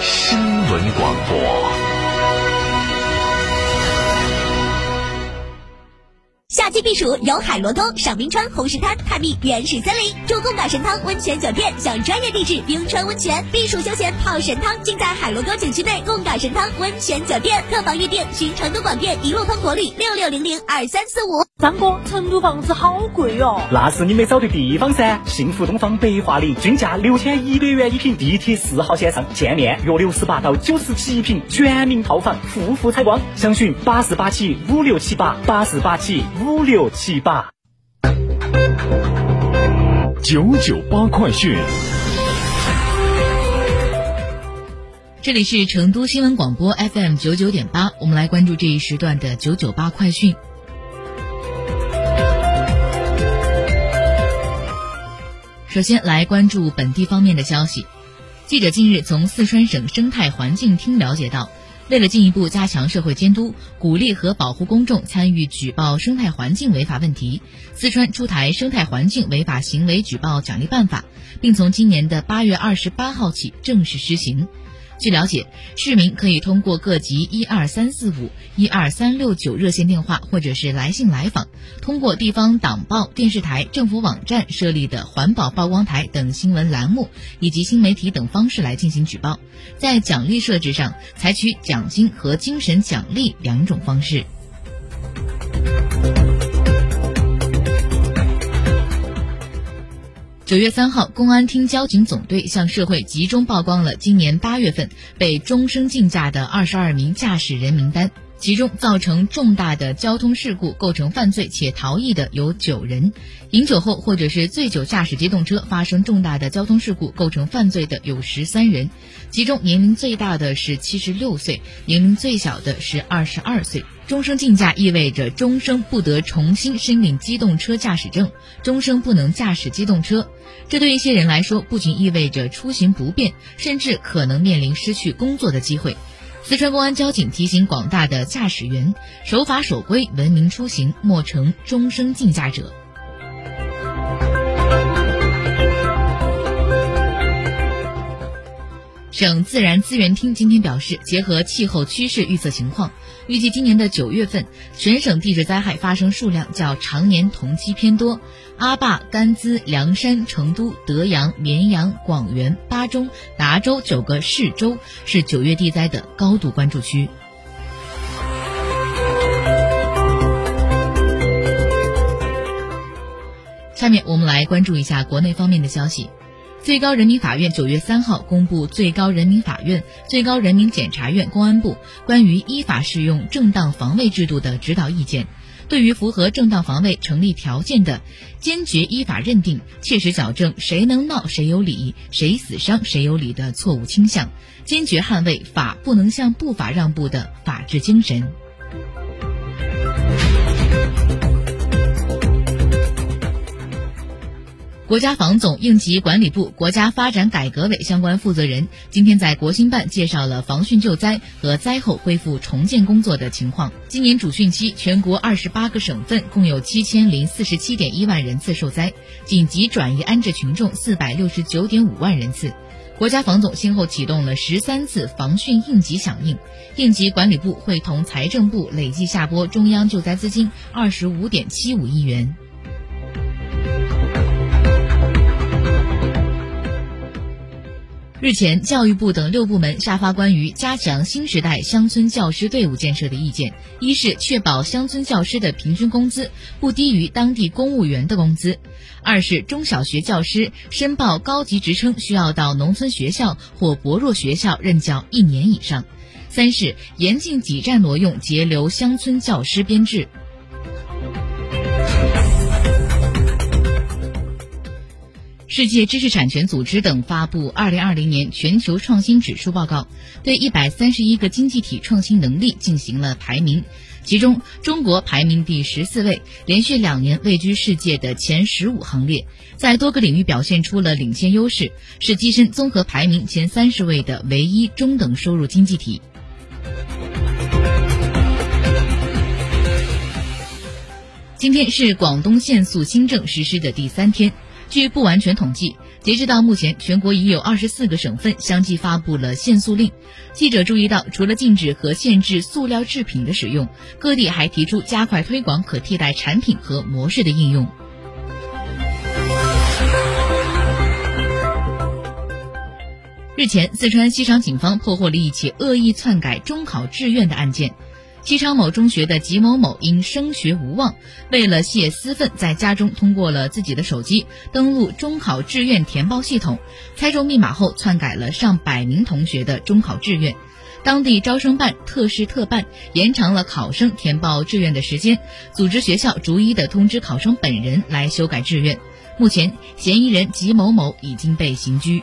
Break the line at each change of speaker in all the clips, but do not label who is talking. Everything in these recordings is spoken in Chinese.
新闻广播。
夏季避暑游海螺沟、赏冰川、红石滩、探秘原始森林，住贡嘎神汤温泉酒店，享专业地质冰川温泉，避暑休闲泡神汤，尽在海螺沟景区内贡嘎神汤温泉酒店。客房预订寻成都广电一路通国旅六六零零二三四五。
张哥，成都房子好贵哦。
那是你没找对地方噻！幸福东方白桦林均价六千一百元一平，地铁四号线上，见面约六十八到九十七平，全民套房，户户采光。详询八四八七五六七八八四八七五六七八。
九九八快讯。
这里是成都新闻广播 FM 九九点八，我们来关注这一时段的九九八快讯。首先来关注本地方面的消息。记者近日从四川省生态环境厅了解到，为了进一步加强社会监督，鼓励和保护公众参与举报生态环境违法问题，四川出台《生态环境违法行为举报奖励办法》，并从今年的八月二十八号起正式施行。据了解，市民可以通过各级一二三四五、一二三六九热线电话，或者是来信来访，通过地方党报、电视台、政府网站设立的环保曝光台等新闻栏目，以及新媒体等方式来进行举报。在奖励设置上，采取奖金和精神奖励两种方式。九月三号，公安厅交警总队向社会集中曝光了今年八月份被终生禁驾的二十二名驾驶人名单，其中造成重大的交通事故、构成犯罪且逃逸的有九人，饮酒后或者是醉酒驾驶机动车发生重大的交通事故、构成犯罪的有十三人，其中年龄最大的是七十六岁，年龄最小的是二十二岁。终生禁驾意味着终生不得重新申领机动车驾驶证，终生不能驾驶机动车。这对一些人来说，不仅意味着出行不便，甚至可能面临失去工作的机会。四川公安交警提醒广大的驾驶员：守法守规，文明出行，莫成终生禁驾者。省自然资源厅今天表示，结合气候趋势预测情况，预计今年的九月份，全省地质灾害发生数量较常年同期偏多。阿坝、甘孜、凉山、成都、德阳、绵阳、广元、巴中、达州九个市州是九月地灾的高度关注区。下面我们来关注一下国内方面的消息。最高人民法院九月三号公布《最高人民法院、最高人民检察院、公安部关于依法适用正当防卫制度的指导意见》，对于符合正当防卫成立条件的，坚决依法认定、切实矫正谁能闹谁有理、谁死伤谁有理的错误倾向，坚决捍卫法不能向不法让步的法治精神。国家防总、应急管理部、国家发展改革委相关负责人今天在国新办介绍了防汛救灾和灾后恢复重建工作的情况。今年主汛期，全国二十八个省份共有七千零四十七点一万人次受灾，紧急转移安置群众四百六十九点五万人次。国家防总先后启动了十三次防汛应急响应，应急管理部会同财政部累计下拨中央救灾资金二十五点七五亿元。日前，教育部等六部门下发关于加强新时代乡村教师队伍建设的意见：一是确保乡村教师的平均工资不低于当地公务员的工资；二是中小学教师申报高级职称需要到农村学校或薄弱学校任教一年以上；三是严禁挤占挪用，截留乡村教师编制。世界知识产权组织等发布《二零二零年全球创新指数报告》，对一百三十一个经济体创新能力进行了排名。其中，中国排名第十四位，连续两年位居世界的前十五行列，在多个领域表现出了领先优势，是跻身综合排名前三十位的唯一中等收入经济体。今天是广东限速新政实施的第三天。据不完全统计，截止到目前，全国已有二十四个省份相继发布了限塑令。记者注意到，除了禁止和限制塑料制品的使用，各地还提出加快推广可替代产品和模式的应用。日前，四川西昌警方破获了一起恶意篡改中考志愿的案件。西昌某中学的吉某某因升学无望，为了泄私愤，在家中通过了自己的手机登录中考志愿填报系统，猜中密码后篡改了上百名同学的中考志愿。当地招生办特事特办，延长了考生填报志愿的时间，组织学校逐一的通知考生本人来修改志愿。目前，嫌疑人吉某某已经被刑拘。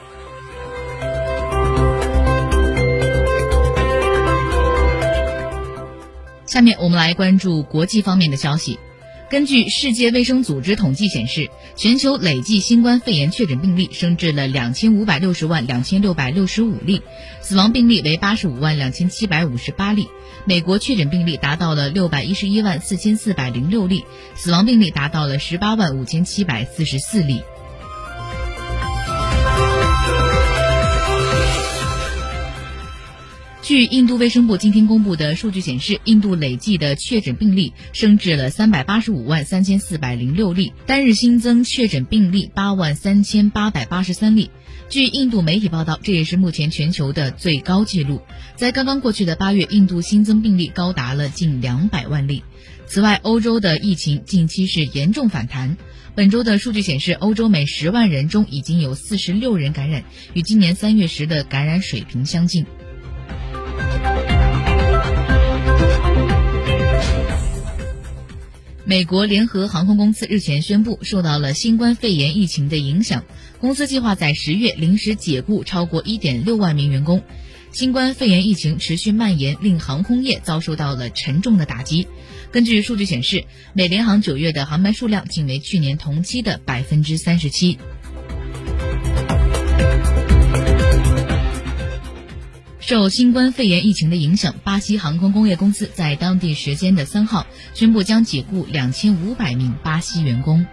下面我们来关注国际方面的消息。根据世界卫生组织统计显示，全球累计新冠肺炎确诊病例升至了两千五百六十万两千六百六十五例，死亡病例为八十五万两千七百五十八例。美国确诊病例达到了六百一十一万四千四百零六例，死亡病例达到了十八万五千七百四十四例。据印度卫生部今天公布的数据显示，印度累计的确诊病例升至了三百八十五万三千四百零六例，单日新增确诊病例八万三千八百八十三例。据印度媒体报道，这也是目前全球的最高纪录。在刚刚过去的八月，印度新增病例高达了近两百万例。此外，欧洲的疫情近期是严重反弹。本周的数据显示，欧洲每十万人中已经有四十六人感染，与今年三月时的感染水平相近。美国联合航空公司日前宣布，受到了新冠肺炎疫情的影响，公司计划在十月临时解雇超过一点六万名员工。新冠肺炎疫情持续蔓延，令航空业遭受到了沉重的打击。根据数据显示，美联航九月的航班数量仅为去年同期的百分之三十七。受新冠肺炎疫情的影响，巴西航空工业公司在当地时间的三号宣布将解雇两千五百名巴西员工。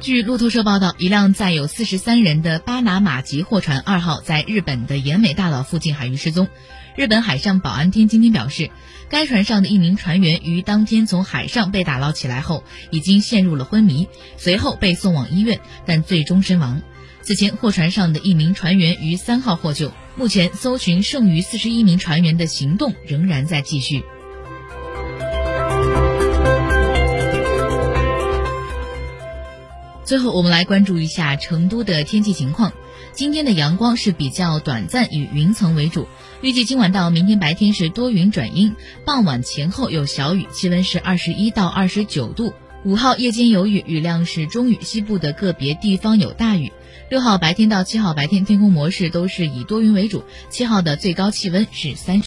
据路透社报道，一辆载有四十三人的巴拿马籍货船二号在日本的岩美大岛附近海域失踪。日本海上保安厅今天表示，该船上的一名船员于当天从海上被打捞起来后，已经陷入了昏迷，随后被送往医院，但最终身亡。此前，货船上的一名船员于三号获救。目前，搜寻剩余四十一名船员的行动仍然在继续。最后，我们来关注一下成都的天气情况。今天的阳光是比较短暂，以云层为主。预计今晚到明天白天是多云转阴，傍晚前后有小雨，气温是二十一到二十九度。五号夜间有雨，雨量是中雨，西部的个别地方有大雨。六号白天到七号白天，天空模式都是以多云为主。七号的最高气温是三。